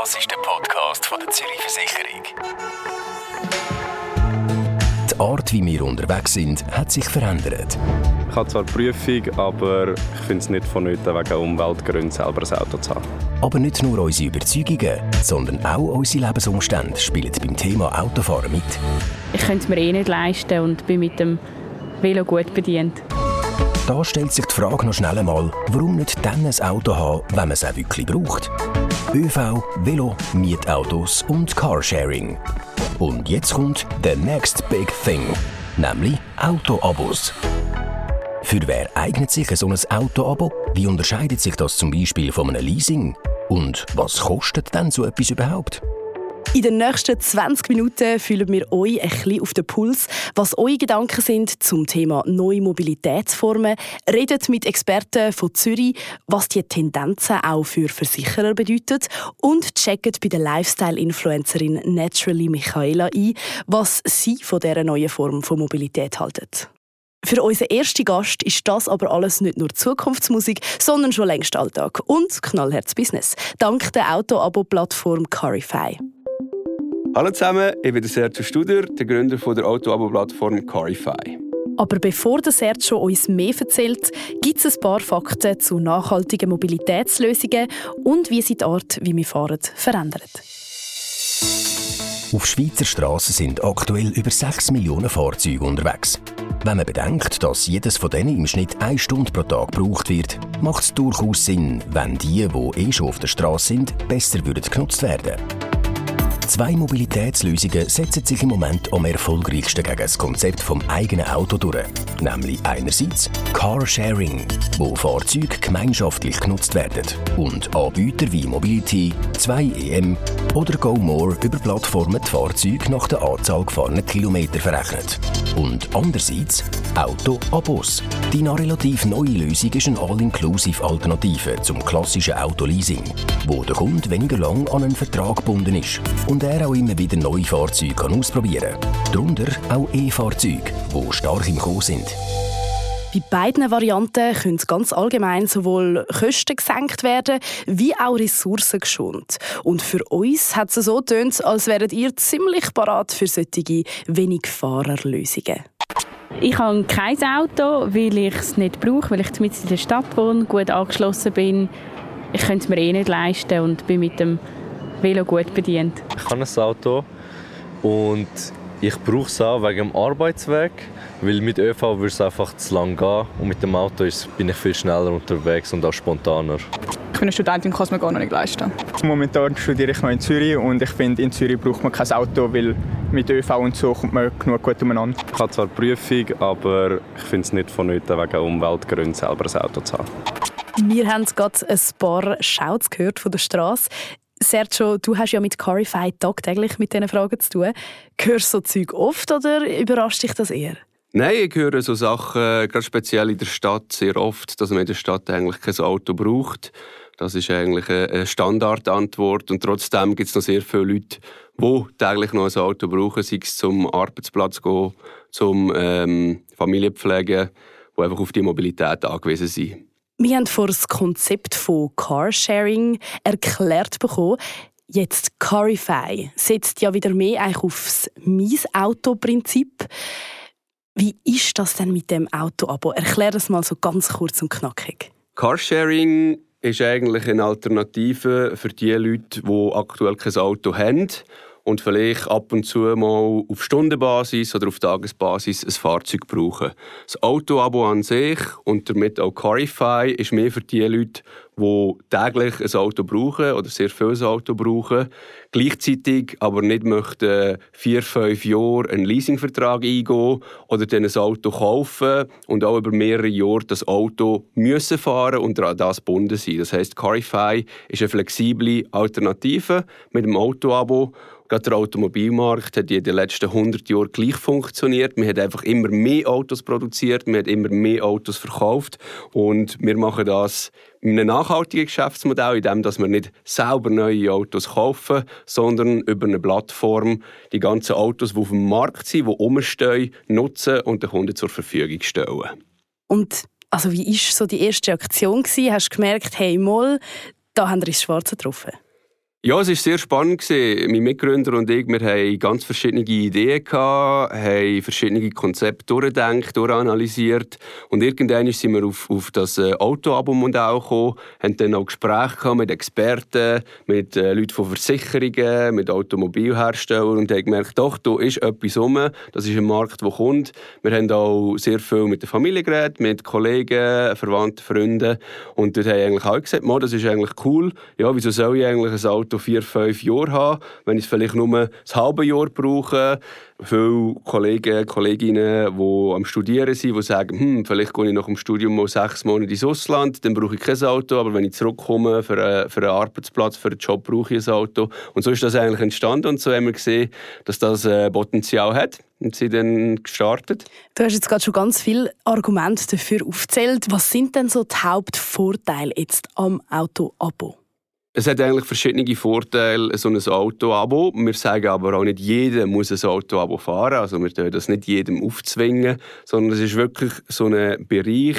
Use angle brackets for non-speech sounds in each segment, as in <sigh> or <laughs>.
Das ist der Podcast von der Zürich Versicherung. Die Art, wie wir unterwegs sind, hat sich verändert. Ich habe zwar Prüfung, aber ich finde es nicht vonnöten, wegen Umweltgründen selber ein Auto zu haben. Aber nicht nur unsere Überzeugungen, sondern auch unsere Lebensumstände spielen beim Thema Autofahren mit. Ich könnte es mir eh nicht leisten und bin mit dem Velo gut bedient. Da stellt sich die Frage noch schnell einmal, warum nicht dann ein Auto haben, wenn man es auch wirklich braucht. ÖV, Velo, Mietautos und Carsharing. Und jetzt kommt the next big thing, nämlich Autoabos. Für wer eignet sich so ein Autoabo? Wie unterscheidet sich das zum Beispiel von einem Leasing? Und was kostet denn so etwas überhaupt? In den nächsten 20 Minuten fühlen wir euch ein bisschen auf den Puls, was eure Gedanken sind zum Thema neue Mobilitätsformen, redet mit Experten von Zürich, was die Tendenzen auch für Versicherer bedeuten und checkt bei der Lifestyle-Influencerin Naturally Michaela ein, was sie von dieser neuen Form von Mobilität haltet. Für unseren ersten Gast ist das aber alles nicht nur Zukunftsmusik, sondern schon längst Alltag und knallherz Business, dank der Auto-Abo-Plattform Carify. Hallo zusammen, ich bin Sergio Studer, der Gründer der Auto-Abo-Plattform Carify. Aber bevor der Sergio uns mehr erzählt, gibt es ein paar Fakten zu nachhaltigen Mobilitätslösungen und wie sie die Art, wie wir fahren, verändert. Auf Schweizer Straßen sind aktuell über 6 Millionen Fahrzeuge unterwegs. Wenn man bedenkt, dass jedes von denen im Schnitt eine Stunde pro Tag gebraucht wird, macht es durchaus Sinn, wenn die, die eh schon auf der Straße sind, besser würden genutzt werden. Zwei Mobilitätslösungen setzen sich im Moment am erfolgreichsten gegen das Konzept vom eigenen Auto durch. Nämlich einerseits Carsharing, wo Fahrzeuge gemeinschaftlich genutzt werden und Anbieter wie Mobility, 2EM oder GoMore über Plattformen die Fahrzeuge nach der Anzahl gefahrener Kilometer verrechnet. Und andererseits Auto-Abos. Die noch relativ neue Lösung ist eine All-Inclusive-Alternative zum klassischen Autoleasing, wo der Kunde weniger lang an einen Vertrag gebunden ist und er auch immer wieder neue Fahrzeuge kann ausprobieren kann. Darunter auch E-Fahrzeuge, die stark im Kommen sind. Bei beiden Varianten können ganz allgemein sowohl Kosten gesenkt werden, wie auch Ressourcen geschont. Und für uns hat es so getönt, als wäret ihr ziemlich parat für solche wenig Fahrerlösungen. Ich habe kein Auto, weil ich es nicht brauche, weil ich mitten in der Stadt wohne, gut angeschlossen bin. Ich könnte es mir eh nicht leisten und bin mit dem Velo gut bedient. Ich habe ein Auto und ich brauche es auch wegen dem Arbeitsweg, weil mit ÖV würde es einfach zu lang gehen und mit dem Auto bin ich viel schneller unterwegs und auch spontaner. Ich bin eine Studentin, kann es mir gar nicht leisten. Momentan studiere ich noch in Zürich und ich finde, in Zürich braucht man kein Auto, weil mit ÖV und so kommt man genug gut umeinander. Ich habe zwar Prüfung, aber ich finde es nicht vonnöten, wegen Umweltgründen selber ein Auto zu haben. Wir haben gerade ein paar Shouts gehört von der Straße. Sergio, du hast ja mit Carify tagtäglich mit diesen Fragen zu tun. Hörst du so Zeug oft oder überrascht dich das eher? Nein, ich höre so Sachen, gerade speziell in der Stadt, sehr oft, dass man in der Stadt eigentlich kein Auto braucht. Das ist eigentlich eine Standardantwort. Und trotzdem gibt es noch sehr viele Leute, die täglich noch ein Auto brauchen, sei es zum Arbeitsplatz gehen, zum ähm, Familienpflegen, die einfach auf die Mobilität angewiesen sind. Wir haben vor das Konzept von Carsharing erklärt bekommen. Jetzt Carify setzt ja wieder mehr eigentlich aufs Mies-Auto-Prinzip. Wie ist das denn mit dem Auto-Abo? Erklär das mal so ganz kurz und knackig. Carsharing ist eigentlich eine Alternative für die Leute, die aktuell kein Auto haben und vielleicht ab und zu mal auf Stundenbasis oder auf Tagesbasis ein Fahrzeug brauchen. Das Autoabo an sich und damit auch Carify ist mehr für die Leute, die täglich ein Auto brauchen oder sehr viel ein Auto brauchen, gleichzeitig aber nicht möchten vier, fünf Jahre einen Leasingvertrag eingehen oder dann ein Auto kaufen und auch über mehrere Jahre das Auto müssen fahren und an das gebunden sein. Das heißt, Carify ist eine flexible Alternative mit dem Autoabo Gerade der Automobilmarkt hat in den letzten 100 Jahren gleich funktioniert. Man hat einfach immer mehr Autos produziert, man hat immer mehr Autos verkauft und wir machen das in einem nachhaltigen Geschäftsmodell, indem wir nicht selber neue Autos kaufen, sondern über eine Plattform die ganzen Autos, die auf dem Markt sind, die rumstehen, nutzen und den Kunden zur Verfügung stellen. Und also wie war so die erste Reaktion? Hast du gemerkt, hey, mal, da haben wir ins Schwarze getroffen? Ja, es war sehr spannend. Mein Mitgründer und ich wir haben ganz verschiedene Ideen, gehabt, haben verschiedene Konzepte durchgedacht, durchanalysiert. Und irgendwann sind wir auf, auf das äh, Auto-Abo-Modell gekommen, haben dann auch Gespräche mit Experten, mit äh, Leuten von Versicherungen, mit Automobilherstellern und haben gemerkt, doch, da ist etwas rum. Das ist ein Markt, der kommt. Wir haben auch sehr viel mit der Familie geredet, mit Kollegen, Verwandten, Freunden. Und dort haben eigentlich auch gesagt, das ist eigentlich cool. Ja, wieso soll ich eigentlich ein Auto Auto vier, fünf Jahre haben, wenn ich es vielleicht nur ein halbes Jahr brauche. Viele Kollegen, Kolleginnen, die am Studieren sind, die sagen, hm, vielleicht gehe ich nach dem Studium mal sechs Monate ins Ausland, dann brauche ich kein Auto, aber wenn ich zurückkomme für einen, für einen Arbeitsplatz, für einen Job, brauche ich ein Auto. Und so ist das eigentlich entstanden und so haben wir gesehen, dass das äh, Potenzial hat und sie dann gestartet. Du hast jetzt gerade schon ganz viele Argumente dafür aufgezählt. Was sind denn so die Hauptvorteile jetzt am Auto-Abo? Es hat eigentlich verschiedene Vorteile, so ein Auto-Abo. Wir sagen aber auch nicht, jeder muss ein Auto-Abo fahren. Also wir dürfen das nicht jedem aufzwingen, sondern es ist wirklich so ein Bereich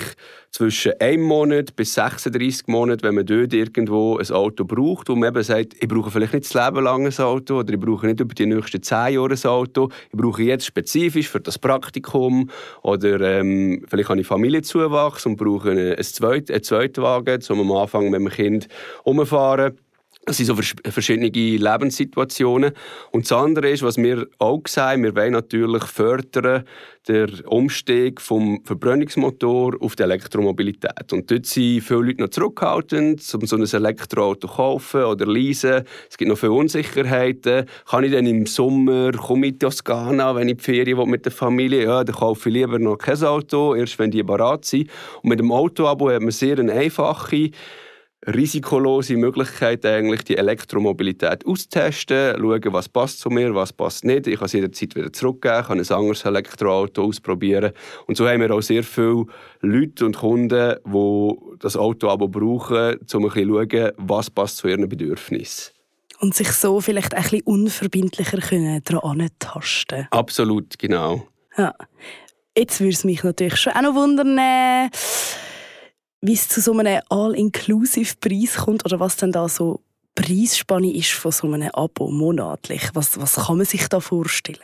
zwischen einem Monat bis 36 Monaten, wenn man dort irgendwo ein Auto braucht, wo man eben sagt, ich brauche vielleicht nicht das Leben lang ein Auto oder ich brauche nicht über die nächsten 10 Jahre ein Auto, ich brauche jetzt spezifisch für das Praktikum oder ähm, vielleicht habe ich Familienzuwachs und brauche einen, einen, Zweit-, einen Zweitwagen, um am Anfang mit dem Kind umzufahren. Das sind so verschiedene Lebenssituationen. Und das andere ist, was wir auch sehen, wir wollen natürlich fördern den Umstieg vom Verbrennungsmotor auf die Elektromobilität. Und dort sind viele Leute noch zurückhaltend, um so ein Elektroauto zu kaufen oder leisen. Es gibt noch viele Unsicherheiten. Kann ich dann im Sommer, komme ich in Toskana, wenn ich die Ferien mit der Familie ja, dann kaufe ich lieber noch kein Auto, erst wenn die bereit sind. Und mit dem Auto-Abo hat man sehr eine einfache risikolose Möglichkeit, eigentlich die Elektromobilität auszutesten, schauen, was passt zu mir, was passt nicht. Ich kann es jederzeit wieder zurückgeben, kann ein anderes Elektroauto ausprobieren. Und so haben wir auch sehr viele Leute und Kunden, die das Auto aber brauchen, um ein bisschen zu schauen, was passt zu ihren Bedürfnissen. Und sich so vielleicht ein bisschen unverbindlicher daran tasten Absolut, genau. Ja. Jetzt würde es mich natürlich schon auch noch wundern, äh, wie es zu so einem All-Inclusive-Preis kommt oder was denn da so Preisspanne ist von so einem Abo monatlich. Was, was kann man sich da vorstellen?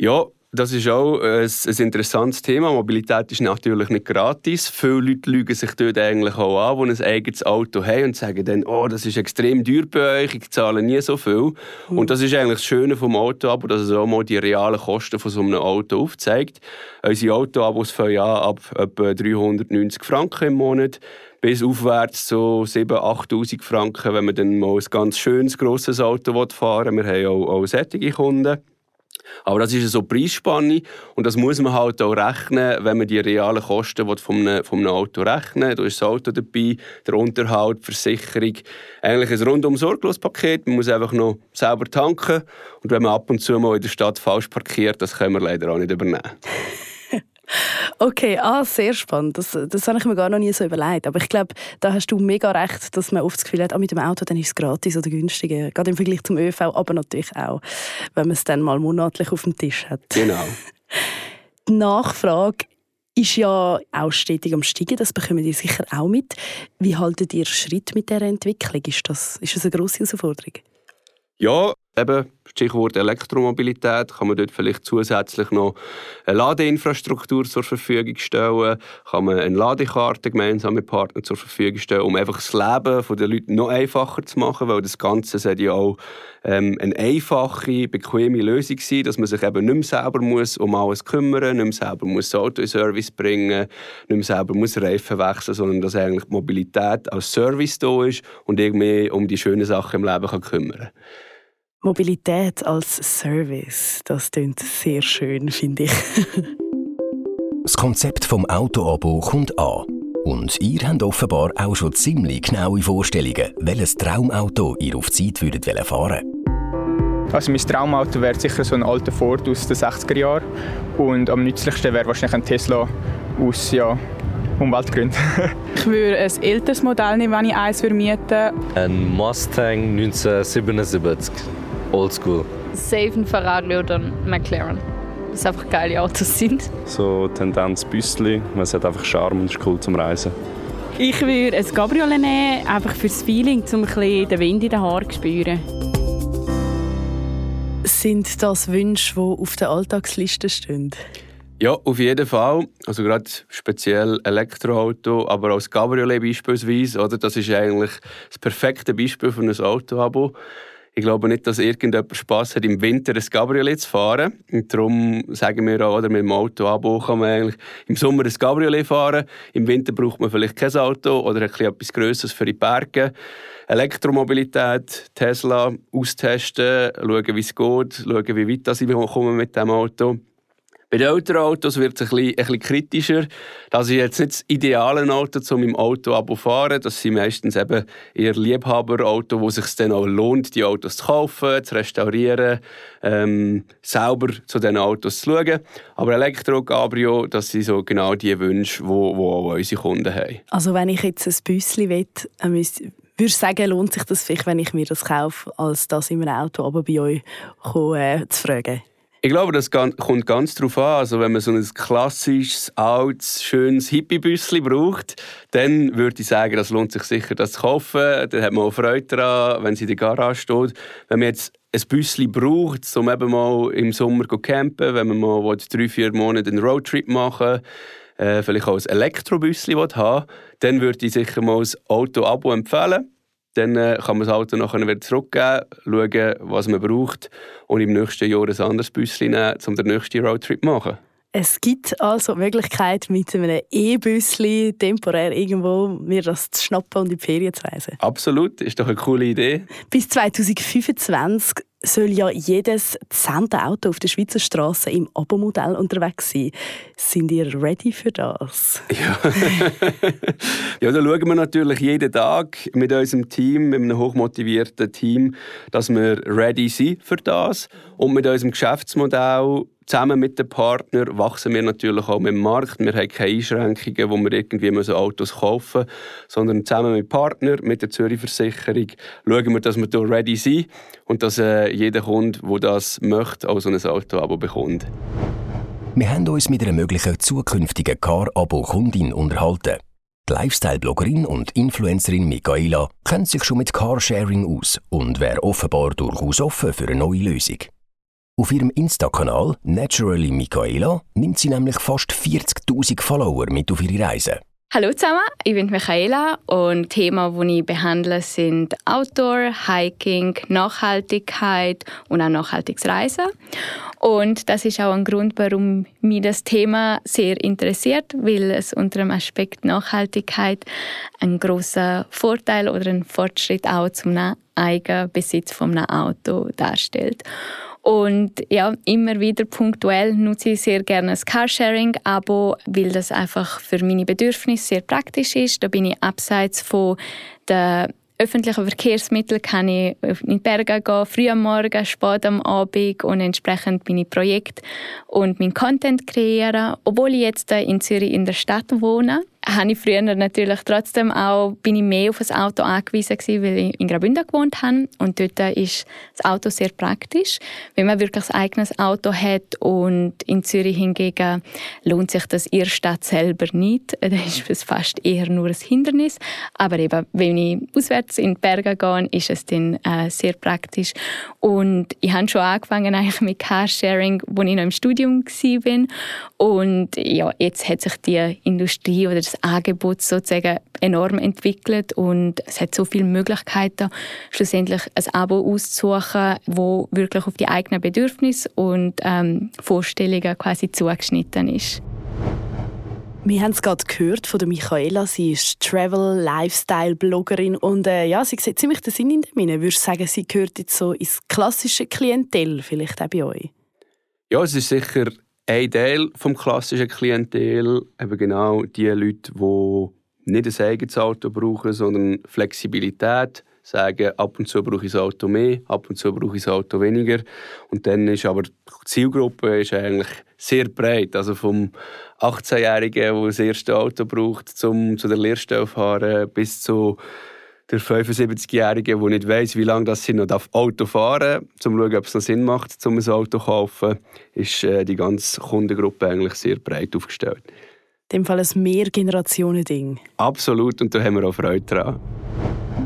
Ja, das ist auch ein, ein, interessantes Thema. Mobilität ist natürlich nicht gratis. Viele Leute lügen sich dort eigentlich auch an, die ein eigenes Auto haben und sagen dann, oh, das ist extrem teuer bei euch, ich zahle nie so viel. Mhm. Und das ist eigentlich das Schöne vom Auto-Abo, dass es auch mal die realen Kosten von so einem Auto aufzeigt. Unsere Auto-Abos fangen an ab etwa 390 Franken im Monat bis aufwärts zu 7.000, 8'000 Franken, wenn man dann mal ein ganz schönes, grosses Auto fahren will. Wir haben auch, auch solche Kunden. Aber das ist so eine Preisspanne und das muss man halt auch rechnen, wenn man die realen Kosten von einem, von einem Auto rechnen Da ist das Auto dabei, der Unterhalt, die Versicherung. Eigentlich ein rundum sorglos Paket. Man muss einfach noch selber tanken und wenn man ab und zu mal in der Stadt falsch parkiert, das können wir leider auch nicht übernehmen. Okay, ah, sehr spannend. Das, das habe ich mir gar noch nie so überlegt. Aber ich glaube, da hast du mega recht, dass man oft das Gefühl hat, ah, mit dem Auto dann ist es gratis oder günstiger. Gerade im Vergleich zum ÖV, aber natürlich auch, wenn man es dann mal monatlich auf dem Tisch hat. Genau. Die Nachfrage ist ja auch stetig am Steigen. Das bekommen ihr sicher auch mit. Wie haltet ihr Schritt mit dieser Entwicklung? Ist das, ist das eine grosse Herausforderung? Ja, eben Stichwort Elektromobilität, kann man dort vielleicht zusätzlich noch eine Ladeinfrastruktur zur Verfügung stellen, kann man eine Ladekarte gemeinsam mit Partnern zur Verfügung stellen, um einfach das Leben der Leute noch einfacher zu machen, weil das Ganze sollte ja auch ähm, eine einfache, bequeme Lösung sein, dass man sich eben nicht mehr selber muss um alles kümmern, nicht mehr selber muss das Auto in Service bringen, nicht mehr selber muss Reifen wechseln, sondern dass eigentlich die Mobilität als Service da ist und irgendwie um die schönen Sachen im Leben kann kümmern kann. Mobilität als Service, das klingt sehr schön, finde ich. das Konzept vom Autoabo kommt an. Und ihr habt offenbar auch schon ziemlich genaue Vorstellungen, welches Traumauto ihr auf Zeit würdet fahren also mein Traumauto wäre sicher so ein alter Ford aus den 60er Jahren und am nützlichsten wäre wahrscheinlich ein Tesla aus ja, Umweltgründen. <laughs> ich würde ein älteres Modell nehmen, wenn ich eins mieten würde. Ein Mustang 1977. Oldschool. Safe ein Ferrari oder ein McLaren. Das einfach geile Autos sind. So Tendenz Büssli, es hat einfach Charme und ist cool zum Reisen. Ich würde ein Cabriolet nehmen, einfach fürs Feeling, um ein bisschen den Wind in den Haaren zu spüren. Sind das Wünsche, die auf der Alltagsliste stehen? Ja, auf jeden Fall. Also gerade speziell Elektroauto, aber auch das Cabriolet beispielsweise, oder? Das ist eigentlich das perfekte Beispiel für ein Auto-Abo. Ich glaube nicht, dass irgendjemand Spass hat, im Winter ein Cabriolet zu fahren. Und darum sagen wir auch, oder mit dem Auto-Abo kann man eigentlich im Sommer ein Cabriolet fahren. Im Winter braucht man vielleicht kein Auto oder etwas Größeres für die Berge. Elektromobilität, Tesla, austesten, schauen, wie es geht, schauen, wie weit ich komme mit dem Auto. Bei den älteren Autos wird es ein bisschen, ein bisschen kritischer. Das ist jetzt nicht das ideale Auto, um im Auto zu fahren. Das sind meistens eben eher Liebhaberautos, wo es sich dann auch lohnt, die Autos zu kaufen, zu restaurieren, ähm, selber zu diesen Autos zu schauen. Aber Elektro, Cabrio, das sind so genau die Wünsche, die, auch unsere Kunden haben. Also wenn ich jetzt ein Büsschen will, würde ich sagen, lohnt sich das vielleicht, wenn ich mir das kaufe, als das in einem Auto aber bei euch kommen, äh, zu fragen? Ich glaube, das kommt ganz darauf an. Also, wenn man so ein klassisches, altes, schönes Hippie-Büsschen braucht, dann würde ich sagen, das lohnt sich sicher, das zu kaufen. Dann hat man auch Freude daran, wenn sie in der Garage steht. Wenn man jetzt ein Büsschen braucht, um eben mal im Sommer zu campen, wenn man mal drei, vier Monate einen Roadtrip machen äh, vielleicht auch ein Elektrobüsschen haben dann würde ich sicher mal ein Auto-Abo empfehlen dann äh, kann man das Auto nachher wieder zurückgeben, schauen, was man braucht und im nächsten Jahr ein anderes Büsschen nehmen, um den nächsten Roadtrip zu machen. Es gibt also die Möglichkeit, mit einem E-Büsschen temporär irgendwo mir das zu schnappen und in die Ferien zu reisen. Absolut, ist doch eine coole Idee. Bis 2025 soll ja jedes zehnte Auto auf der Schweizer Straße im Abo-Modell unterwegs sein. Sind ihr ready für das? Ja. <laughs> ja, da schauen wir natürlich jeden Tag mit unserem Team, mit einem hochmotivierten Team, dass wir ready sind für das. Und mit unserem Geschäftsmodell zusammen mit den Partnern wachsen wir natürlich auch mit dem Markt. Wir haben keine Einschränkungen, wo wir irgendwie Autos kaufen müssen, sondern zusammen mit Partnern, mit der Zürich Versicherung, schauen wir, dass wir hier ready sind und dass äh, jeder Kunde, der das möchte, auch so ein Auto-Abo bekommt. Wir haben uns mit einer möglichen zukünftigen Car-Abo-Kundin unterhalten. Die Lifestyle-Bloggerin und Influencerin Michaela kennt sich schon mit Carsharing aus und wäre offenbar durchaus offen für eine neue Lösung. Auf ihrem Insta-Kanal Naturally Michaela nimmt sie nämlich fast 40.000 Follower mit auf ihre Reise. Hallo zusammen, ich bin Michaela und Themen, die ich behandle, sind Outdoor, Hiking, Nachhaltigkeit und auch nachhaltiges Reisen. Und das ist auch ein Grund, warum mich das Thema sehr interessiert, weil es unter dem Aspekt Nachhaltigkeit einen großen Vorteil oder einen Fortschritt auch zum Eigenbesitz von einem Auto darstellt. Und ja, immer wieder punktuell nutze ich sehr gerne das Carsharing-Abo, weil das einfach für meine Bedürfnisse sehr praktisch ist. Da bin ich abseits von der öffentlichen Verkehrsmittel kann ich in die Berge gehen, früh am Morgen, spät am Abend und entsprechend meine Projekte und meinen Content kreieren. Obwohl ich jetzt in Zürich in der Stadt wohne, habe ich früher natürlich trotzdem auch, bin ich mehr auf ein Auto angewiesen gewesen, weil ich in Graubünden gewohnt habe und dort ist das Auto sehr praktisch. Wenn man wirklich ein eigenes Auto hat und in Zürich hingegen lohnt sich das in der Stadt selber nicht, <laughs> dann ist es fast eher nur ein Hindernis. Aber eben, wenn ich auswärts in die Berge gehe, ist es dann äh, sehr praktisch. Und ich habe schon angefangen eigentlich mit Carsharing, als ich noch im Studium war. Und ja, jetzt hat sich die Industrie oder das Angebot sozusagen enorm entwickelt und es hat so viele Möglichkeiten, schlussendlich ein Abo auszusuchen, wo wirklich auf die eigenen Bedürfnisse und ähm, Vorstellungen quasi zugeschnitten ist. Wir haben es gerade gehört von der Michaela. Sie ist Travel, Lifestyle-Bloggerin und äh, ja, sie sieht ziemlich den Sinn in dem. Würdest du sagen, sie gehört jetzt so ins klassische Klientel, vielleicht auch bei euch? Ja, es ist sicher ein Teil des klassischen Klientel, eben genau die Leute, die nicht ein eigenes Auto brauchen, sondern Flexibilität, sagen, ab und zu brauche ich das Auto mehr, ab und zu brauche ich das Auto weniger. Und dann ist aber die Zielgruppe ist eigentlich sehr breit. Also vom 18-Jährigen, der das erste Auto braucht, zum, zu der Lehrstelle fahren, bis zu der 75-Jährige, der nicht weiß, wie lange das sie noch Auto fahren darf, um zu schauen, ob es noch Sinn macht, um ein Auto zu kaufen, ist äh, die ganze Kundengruppe eigentlich sehr breit aufgestellt. In dem Fall ein Mehrgenerationen-Ding. Absolut, und da haben wir auch Freude dran.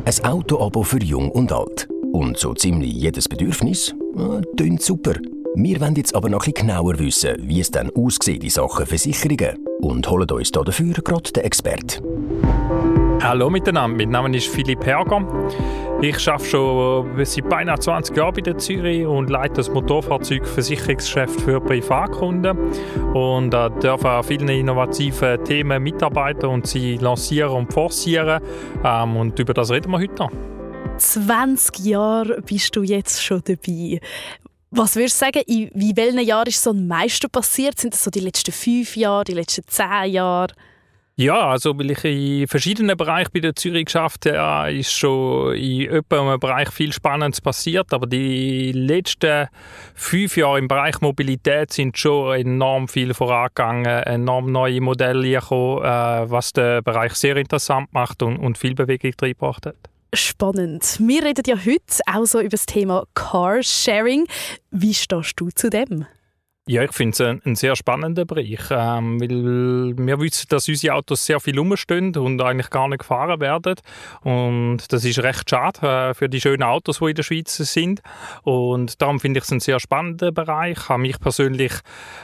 Ein Auto-Abo für Jung und Alt. Und so ziemlich jedes Bedürfnis? Äh, tönt super. Wir wollen jetzt aber noch ein genauer wissen, wie es dann aussieht in Sachen Versicherungen. Und holen uns dafür gerade den Experten. Hallo miteinander, mein Name ist Philipp Herger. Ich arbeite schon seit beinahe 20 Jahren bei der Zürich und leite das Motorfahrzeugversicherungsgeschäft für Privatkunden und äh, darf an vielen innovativen Themen mitarbeiten und sie lancieren und forcieren. Ähm, und über das reden wir heute noch. 20 Jahre bist du jetzt schon dabei. Was würdest du sagen, in wie welchen Jahren ist so am meisten passiert? Sind das so die letzten fünf Jahre, die letzten zehn Jahre? Ja, also weil ich in verschiedenen Bereichen bei der Zürich geschafft habe, ist schon in einem Bereich viel Spannendes passiert. Aber die letzten fünf Jahre im Bereich Mobilität sind schon enorm viel vorangegangen, enorm neue Modelle gekommen, äh, was den Bereich sehr interessant macht und, und viel Bewegung reingebracht hat spannend. Wir reden ja heute auch so über das Thema Carsharing. Wie stehst du zu dem? Ja, ich finde es ein, ein, sehr spannender Bereich, ähm, weil wir wissen, dass unsere Autos sehr viel rumstehen und eigentlich gar nicht gefahren werden. Und das ist recht schade äh, für die schönen Autos, die in der Schweiz sind. Und darum finde ich es ein sehr spannender Bereich. Ich habe mich persönlich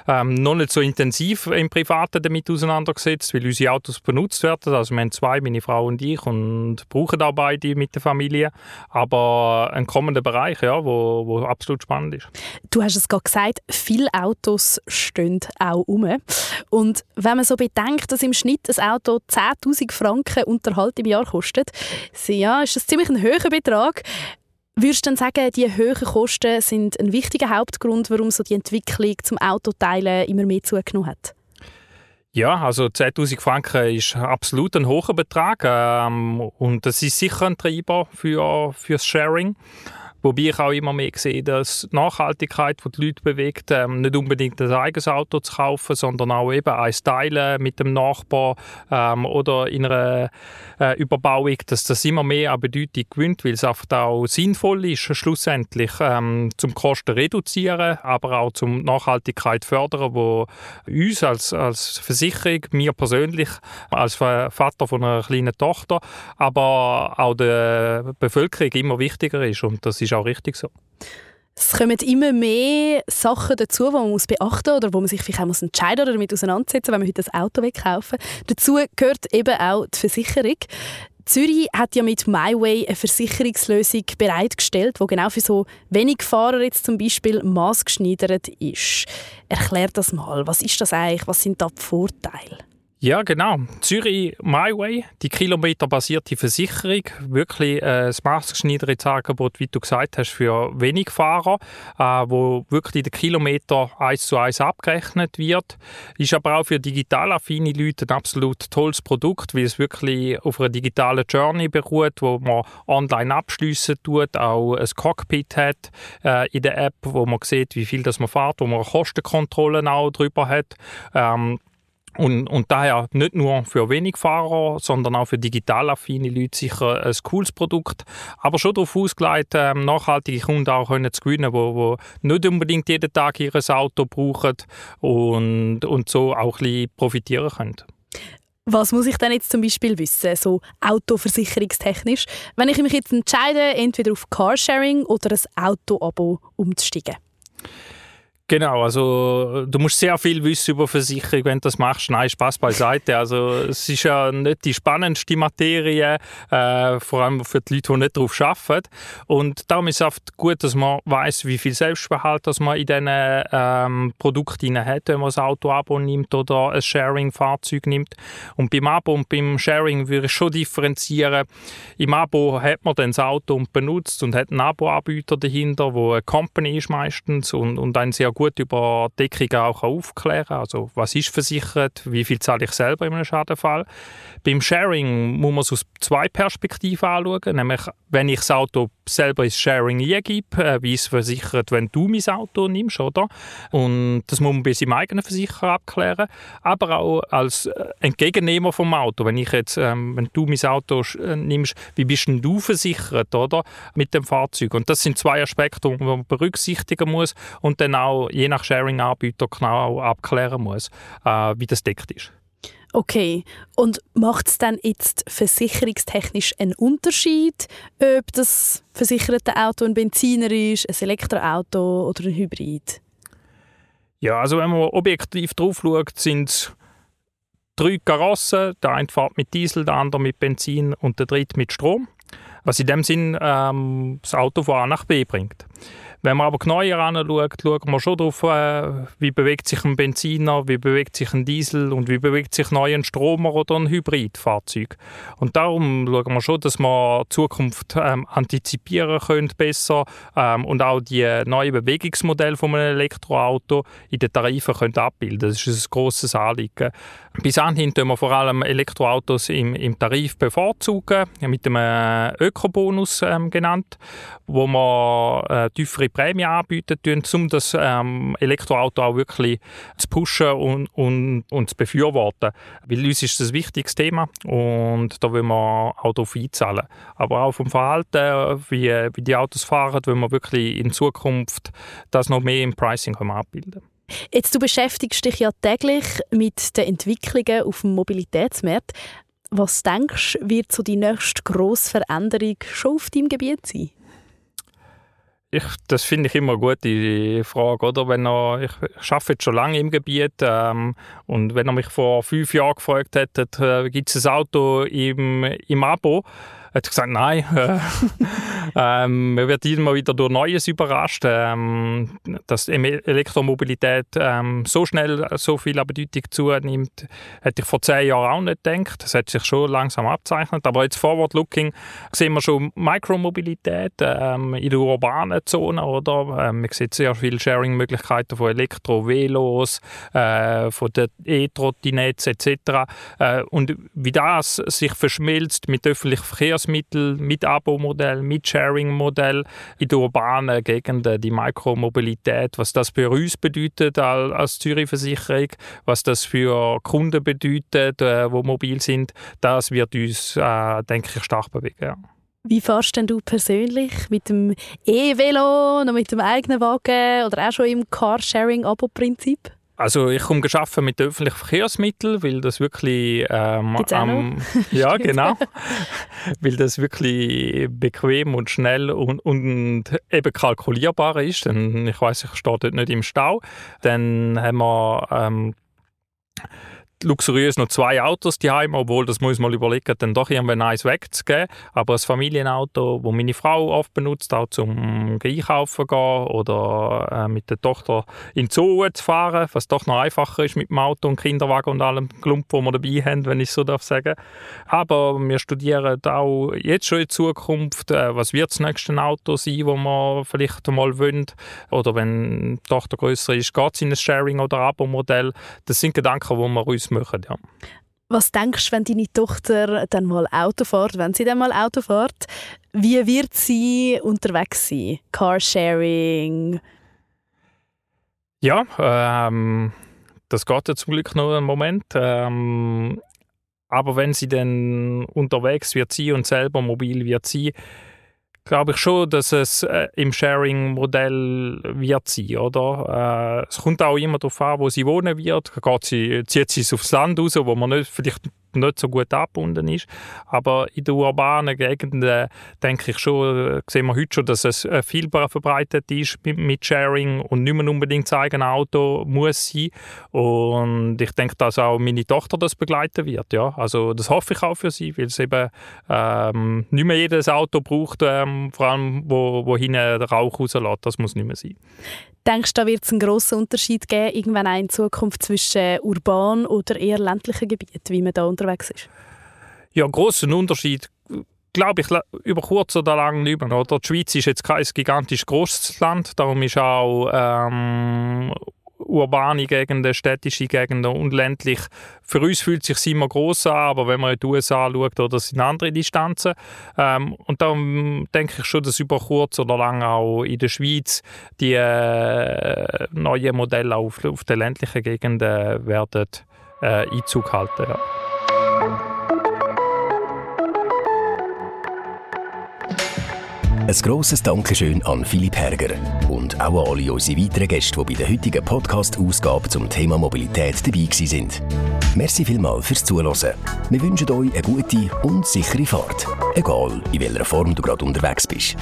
ähm, noch nicht so intensiv im Privaten damit auseinandergesetzt, weil unsere Autos benutzt werden. Also wir haben zwei, meine Frau und ich, und brauchen auch beide mit der Familie. Aber ein kommender Bereich, ja, wo, wo absolut spannend ist. Du hast es gerade gesagt, viele Autos Autos stehen auch um. Und wenn man so bedenkt, dass im Schnitt ein Auto 10'000 Franken Unterhalt im Jahr kostet, ja, ist das ziemlich ein hoher Betrag. Würdest du dann sagen, die hohen Kosten sind ein wichtiger Hauptgrund, warum so die Entwicklung zum Autoteilen immer mehr zugenommen hat? Ja, also 10.000 Franken ist absolut ein hoher Betrag ähm, und das ist sicher ein Treiber für, fürs Sharing. Wobei ich auch immer mehr sehe, dass Nachhaltigkeit, die die Leute bewegt, ähm, nicht unbedingt ein eigenes Auto zu kaufen, sondern auch eben eins teilen mit dem Nachbar ähm, oder in einer äh, Überbauung, dass das immer mehr an Bedeutung gewinnt, weil es einfach auch sinnvoll ist, schlussendlich ähm, zum Kosten reduzieren, aber auch zum Nachhaltigkeit fördern, wo uns als, als Versicherung, mir persönlich als Vater von einer kleinen Tochter, aber auch der Bevölkerung immer wichtiger ist. Und das ist auch richtig so. Es kommen immer mehr Sachen dazu, die man beachten muss oder wo man sich vielleicht auch muss oder damit auseinandersetzen wenn man heute ein Auto kaufen Dazu gehört eben auch die Versicherung. Zürich hat ja mit MyWay eine Versicherungslösung bereitgestellt, die genau für so wenig Fahrer jetzt zum Beispiel maßgeschneidert ist. Erklär das mal. Was ist das eigentlich? Was sind da die Vorteile? Ja, genau. Zürich MyWay, die kilometerbasierte Versicherung, wirklich äh, ein maßgeschneidertes Angebot, wie du gesagt hast, für wenig Fahrer, äh, wo wirklich der Kilometer eins zu eins abgerechnet wird. Ist aber auch für digital affine Leute ein absolut tolles Produkt, weil es wirklich auf einer digitalen Journey beruht, wo man online abschliessen tut, auch ein Cockpit hat äh, in der App, wo man sieht, wie viel das man fährt, wo man Kostenkontrollen auch drüber hat. Ähm, und, und daher nicht nur für wenig Fahrer, sondern auch für digital affine Leute sicher ein cooles Produkt. Aber schon darauf ausgelegt, ähm, nachhaltige Kunden auch können zu gewinnen, die wo nicht unbedingt jeden Tag ihr Auto brauchen und, und so auch ein bisschen profitieren können. Was muss ich denn jetzt zum Beispiel wissen, so autoversicherungstechnisch, wenn ich mich jetzt entscheide, entweder auf Carsharing oder ein Auto-Abo umzusteigen? Genau, also du musst sehr viel wissen über Versicherung, wenn du das machst. Nein, Spaß beiseite. Also es ist ja nicht die spannendste Materie, äh, vor allem für die Leute, die nicht darauf arbeiten. Und darum ist es oft gut, dass man weiß, wie viel Selbstbehalt dass man in diesen ähm, Produkten hat, wenn man ein Auto-Abo nimmt oder ein Sharing-Fahrzeug nimmt. Und beim Abo und beim Sharing würde ich schon differenzieren. Im Abo hat man dann das Auto und benutzt und hat einen Abo-Anbieter dahinter, wo eine Company ist meistens und, und ein sehr gut über Deckung auch aufklären Also was ist versichert, wie viel zahle ich selber in einem Schadenfall. Beim Sharing muss man es aus zwei Perspektiven anschauen, nämlich wenn ich das Auto selber ins Sharing eingebe, äh, wie ist es versichert, wenn du mein Auto nimmst, oder? Und das muss man bei seinem eigenen Versicherer abklären, aber auch als äh, Entgegennehmer vom Auto. Wenn ich jetzt, ähm, wenn du mein Auto äh, nimmst, wie bist denn du versichert, oder? Mit dem Fahrzeug. Und das sind zwei Aspekte, die man berücksichtigen muss und dann auch je nach Sharing-Anbieter genau abklären muss, äh, wie das deckt ist. Okay, und macht es dann jetzt versicherungstechnisch einen Unterschied, ob das versicherte Auto ein Benziner ist, ein Elektroauto oder ein Hybrid? Ja, also wenn man objektiv drauf schaut, sind es drei Karossen. Der eine fährt mit Diesel, der andere mit Benzin und der dritte mit Strom. Was in dem Sinn ähm, das Auto von A nach B bringt. Wenn man aber genauer anschaut, schaut man schon darauf, äh, wie bewegt sich ein Benziner, wie bewegt sich ein Diesel und wie bewegt sich neu ein Stromer oder ein Hybridfahrzeug. Und darum schauen wir schon, dass wir die Zukunft ähm, antizipieren können besser ähm, und auch die neuen Bewegungsmodelle von einem Elektroauto in den Tarifen können abbilden. Das ist ein grosses Anliegen. Bis anhin tun wir vor allem Elektroautos im, im Tarif bevorzugen, mit einem Ökobonus ähm, genannt, wo wir äh, tiefere Prämie anbieten, um das ähm, Elektroauto auch wirklich zu pushen und, und, und zu befürworten. Weil uns ist das ein wichtiges Thema und da wollen wir auch darauf einzahlen. Aber auch vom Verhalten, wie, wie die Autos fahren, wollen wir wirklich in Zukunft das noch mehr im Pricing abbilden Jetzt, du beschäftigst dich ja täglich mit den Entwicklungen auf dem Mobilitätsmarkt. Was denkst du, wird so die nächste grosse Veränderung schon auf deinem Gebiet sein? Ich, das finde ich immer eine gute Frage, oder? Wenn er, ich, ich arbeite jetzt schon lange im Gebiet ähm, und wenn er mich vor fünf Jahren gefragt hätte, äh, gibt es ein Auto im, im Abo, hat gesagt, nein. <laughs> <laughs> ähm, man wird immer wieder durch Neues überrascht, ähm, dass Elektromobilität ähm, so schnell so viel Bedeutung zunimmt, hätte ich vor zehn Jahren auch nicht gedacht. Das hat sich schon langsam abzeichnet. Aber jetzt forward-looking sehen wir schon Mikromobilität ähm, in der urbanen Zone. Oder? Ähm, man sieht sehr viele Sharing-Möglichkeiten von Elektro-Velos, äh, von den E-Trottinettes etc. Äh, und wie das sich verschmilzt mit öffentlichen Verkehrs Verkehrsmittel mit Abo-Modell, mit Sharing-Modell in den urbanen Gegenden, die Mikromobilität, was das für uns bedeutet als Zürich-Versicherung, was das für Kunden bedeutet, äh, die mobil sind, das wird uns, äh, denke ich, stark bewegen. Wie fährst denn du persönlich mit dem E-Velo, mit dem eigenen Wagen oder auch schon im Carsharing-Abo-Prinzip? Also ich komme arbeiten mit öffentlichen Verkehrsmitteln, weil das wirklich ähm, ähm, <laughs> <laughs> ja genau, weil das wirklich bequem und schnell und, und eben kalkulierbar ist. Denn ich weiß, ich stehe dort nicht im Stau. Dann haben wir ähm, luxuriös noch zwei Autos die obwohl das muss man mal überlegen, dann doch irgendwann eins wegzugeben. Aber ein Familienauto, das meine Frau oft benutzt, auch zum Einkaufen gehen oder äh, mit der Tochter in Zoo zu fahren, was doch noch einfacher ist mit dem Auto und Kinderwagen und allem Klump, wo wir dabei haben, wenn ich so darf sagen. Aber wir studieren auch jetzt schon in Zukunft, äh, was wird das nächste Auto sein, wo wir vielleicht mal wollen. Oder wenn die Tochter größer ist, geht es in ein Sharing- oder Abo-Modell. Das sind Gedanken, die wir uns uns machen. Ja. Was denkst du, wenn deine Tochter dann mal Auto fährt, wenn sie dann mal Auto fährt, wie wird sie unterwegs sein? Carsharing? Ja, ähm, das geht ja zum Glück noch einen Moment. Ähm, aber wenn sie dann unterwegs wird sein und selber mobil wird sein, glaube ich schon, dass es äh, im Sharing-Modell wird sein, oder? Äh, es kommt auch immer darauf an, wo sie wohnen wird. Geht sie, zieht sie es aufs Land raus, wo man nicht, vielleicht nicht so gut abgebunden ist. Aber in den urbanen Gegenden denke ich schon, sehen wir heute schon, dass es äh, viel verbreitet ist mit Sharing und nicht mehr unbedingt das eigene Auto muss sein. Und ich denke, dass auch meine Tochter das begleiten wird. Ja. Also das hoffe ich auch für sie, weil es eben ähm, nicht mehr jedes Auto braucht, ähm, vor allem wo, wo hinten Rauch rauslässt. Das muss nicht mehr sein. Denkst du, da wird es einen grossen Unterschied geben, irgendwann in Zukunft zwischen urban oder eher ländlichen Gebieten, wie man da unterwegs ist? Ja, grossen Unterschied glaube ich, über kurz oder lang nicht mehr. Oder? Die Schweiz ist jetzt kein gigantisch großes Land, darum ist auch ähm, urbane Gegenden, städtische Gegenden und ländlich. Für uns fühlt es sich immer groß an, aber wenn man in die USA schaut, oder sind andere Distanzen. Ähm, und darum denke ich schon, dass über kurz oder lang auch in der Schweiz die äh, neuen Modelle auf, auf den ländlichen Gegenden werden äh, Einzug halten. Ja. Ein grosses Dankeschön an Philipp Herger und auch an alle unsere weiteren Gäste, die bei der heutigen Podcast-Ausgabe zum Thema Mobilität dabei sind. Merci vielmals fürs Zuhören. Wir wünschen euch eine gute und sichere Fahrt. Egal, in welcher Form du gerade unterwegs bist.